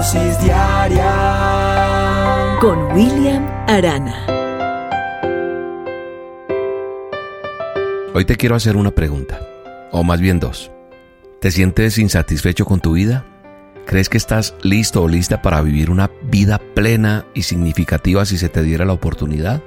dosis diaria con William Arana. Hoy te quiero hacer una pregunta, o más bien dos. ¿Te sientes insatisfecho con tu vida? ¿Crees que estás listo o lista para vivir una vida plena y significativa si se te diera la oportunidad?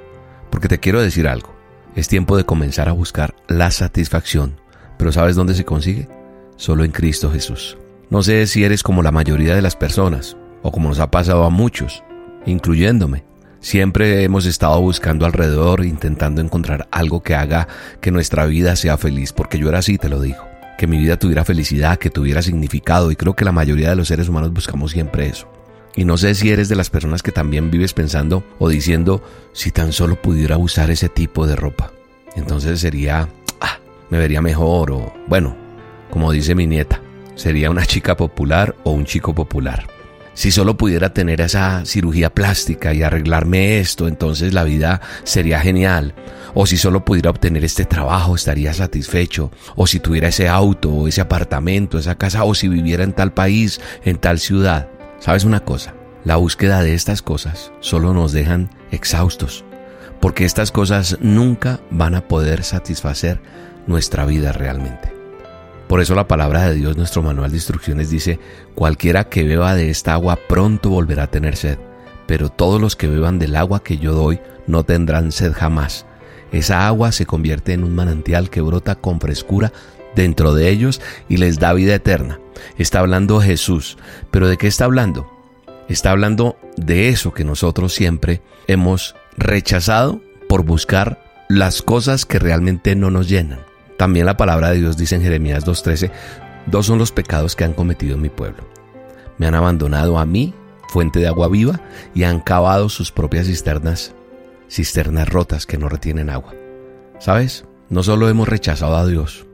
Porque te quiero decir algo. Es tiempo de comenzar a buscar la satisfacción. Pero ¿sabes dónde se consigue? Solo en Cristo Jesús. No sé si eres como la mayoría de las personas, o como nos ha pasado a muchos, incluyéndome. Siempre hemos estado buscando alrededor, intentando encontrar algo que haga que nuestra vida sea feliz, porque yo era así, te lo digo. Que mi vida tuviera felicidad, que tuviera significado, y creo que la mayoría de los seres humanos buscamos siempre eso. Y no sé si eres de las personas que también vives pensando o diciendo, si tan solo pudiera usar ese tipo de ropa, entonces sería, ah, me vería mejor o, bueno, como dice mi nieta, sería una chica popular o un chico popular. Si solo pudiera tener esa cirugía plástica y arreglarme esto, entonces la vida sería genial. O si solo pudiera obtener este trabajo, estaría satisfecho. O si tuviera ese auto, o ese apartamento, esa casa, o si viviera en tal país, en tal ciudad. ¿Sabes una cosa? La búsqueda de estas cosas solo nos dejan exhaustos, porque estas cosas nunca van a poder satisfacer nuestra vida realmente. Por eso la palabra de Dios, nuestro manual de instrucciones, dice, cualquiera que beba de esta agua pronto volverá a tener sed, pero todos los que beban del agua que yo doy no tendrán sed jamás. Esa agua se convierte en un manantial que brota con frescura dentro de ellos y les da vida eterna. Está hablando Jesús. ¿Pero de qué está hablando? Está hablando de eso que nosotros siempre hemos rechazado por buscar las cosas que realmente no nos llenan. También la palabra de Dios dice en Jeremías 2.13, dos son los pecados que han cometido mi pueblo. Me han abandonado a mí, fuente de agua viva, y han cavado sus propias cisternas, cisternas rotas que no retienen agua. ¿Sabes? No solo hemos rechazado a Dios,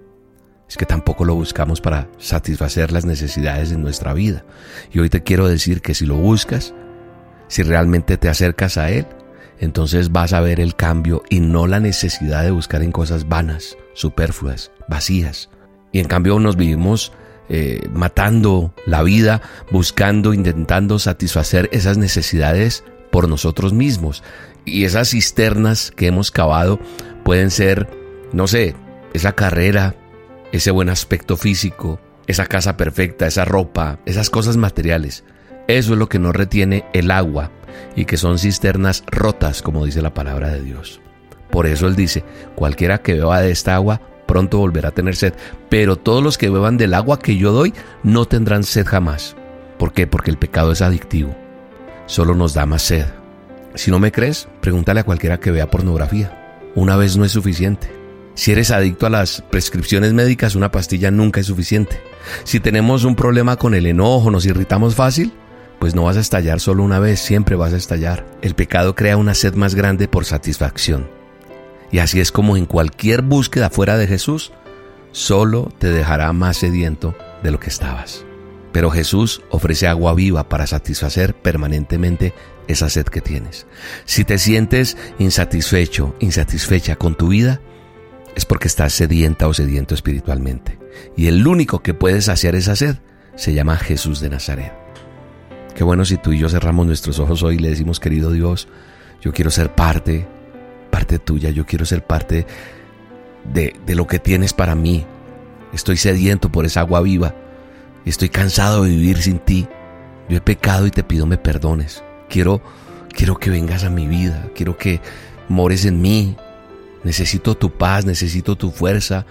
es que tampoco lo buscamos para satisfacer las necesidades de nuestra vida. Y hoy te quiero decir que si lo buscas, si realmente te acercas a Él, entonces vas a ver el cambio y no la necesidad de buscar en cosas vanas, superfluas, vacías. Y en cambio nos vivimos eh, matando la vida, buscando, intentando satisfacer esas necesidades por nosotros mismos. Y esas cisternas que hemos cavado pueden ser, no sé, esa carrera, ese buen aspecto físico, esa casa perfecta, esa ropa, esas cosas materiales. Eso es lo que no retiene el agua y que son cisternas rotas, como dice la palabra de Dios. Por eso Él dice, cualquiera que beba de esta agua pronto volverá a tener sed, pero todos los que beban del agua que yo doy no tendrán sed jamás. ¿Por qué? Porque el pecado es adictivo. Solo nos da más sed. Si no me crees, pregúntale a cualquiera que vea pornografía. Una vez no es suficiente. Si eres adicto a las prescripciones médicas, una pastilla nunca es suficiente. Si tenemos un problema con el enojo, nos irritamos fácil, pues no vas a estallar solo una vez, siempre vas a estallar. El pecado crea una sed más grande por satisfacción. Y así es como en cualquier búsqueda fuera de Jesús, solo te dejará más sediento de lo que estabas. Pero Jesús ofrece agua viva para satisfacer permanentemente esa sed que tienes. Si te sientes insatisfecho, insatisfecha con tu vida, es porque estás sedienta o sediento espiritualmente. Y el único que puede saciar esa sed se llama Jesús de Nazaret. Qué bueno si tú y yo cerramos nuestros ojos hoy y le decimos, querido Dios, yo quiero ser parte, parte tuya, yo quiero ser parte de, de lo que tienes para mí. Estoy sediento por esa agua viva. Estoy cansado de vivir sin ti. Yo he pecado y te pido me perdones. Quiero, quiero que vengas a mi vida. Quiero que mores en mí. Necesito tu paz, necesito tu fuerza.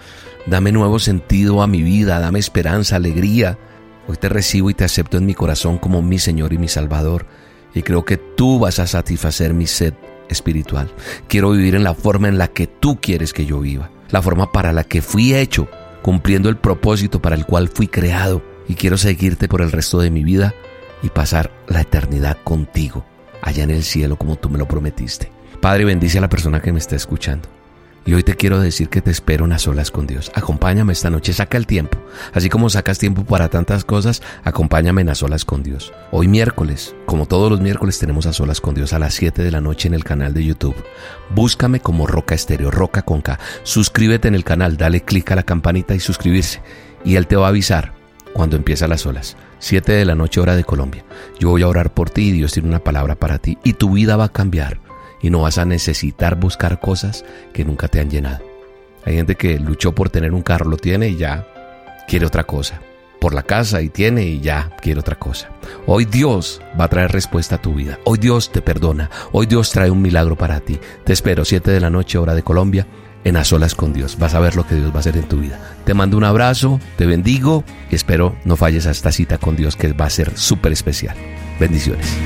Dame nuevo sentido a mi vida, dame esperanza, alegría. Hoy te recibo y te acepto en mi corazón como mi Señor y mi Salvador. Y creo que tú vas a satisfacer mi sed espiritual. Quiero vivir en la forma en la que tú quieres que yo viva. La forma para la que fui hecho, cumpliendo el propósito para el cual fui creado. y quiero seguirte por el resto de mi vida y pasar la eternidad contigo, allá en el cielo como tú me lo prometiste. Padre, bendice a la persona que me está escuchando. Y hoy te quiero decir que te espero en a solas con Dios. Acompáñame esta noche, saca el tiempo. Así como sacas tiempo para tantas cosas, acompáñame en a solas con Dios. Hoy miércoles, como todos los miércoles, tenemos a solas con Dios a las 7 de la noche en el canal de YouTube. Búscame como Roca Estéreo, Roca con K. Suscríbete en el canal, dale clic a la campanita y suscribirse. Y Él te va a avisar cuando empieza las olas. 7 de la noche hora de Colombia. Yo voy a orar por ti y Dios tiene una palabra para ti. Y tu vida va a cambiar y no vas a necesitar buscar cosas que nunca te han llenado. Hay gente que luchó por tener un carro, lo tiene y ya quiere otra cosa. Por la casa y tiene y ya quiere otra cosa. Hoy Dios va a traer respuesta a tu vida. Hoy Dios te perdona. Hoy Dios trae un milagro para ti. Te espero 7 de la noche hora de Colombia en A Solas con Dios. Vas a ver lo que Dios va a hacer en tu vida. Te mando un abrazo, te bendigo y espero no falles a esta cita con Dios que va a ser súper especial. Bendiciones.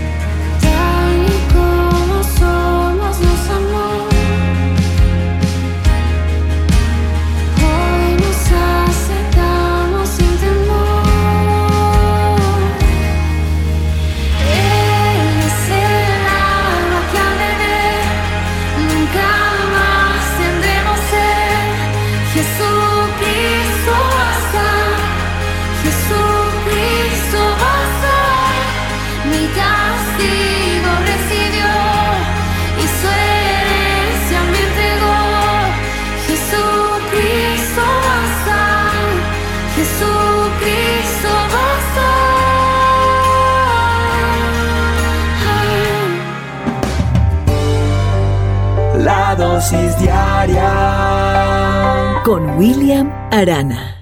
Con William Arana.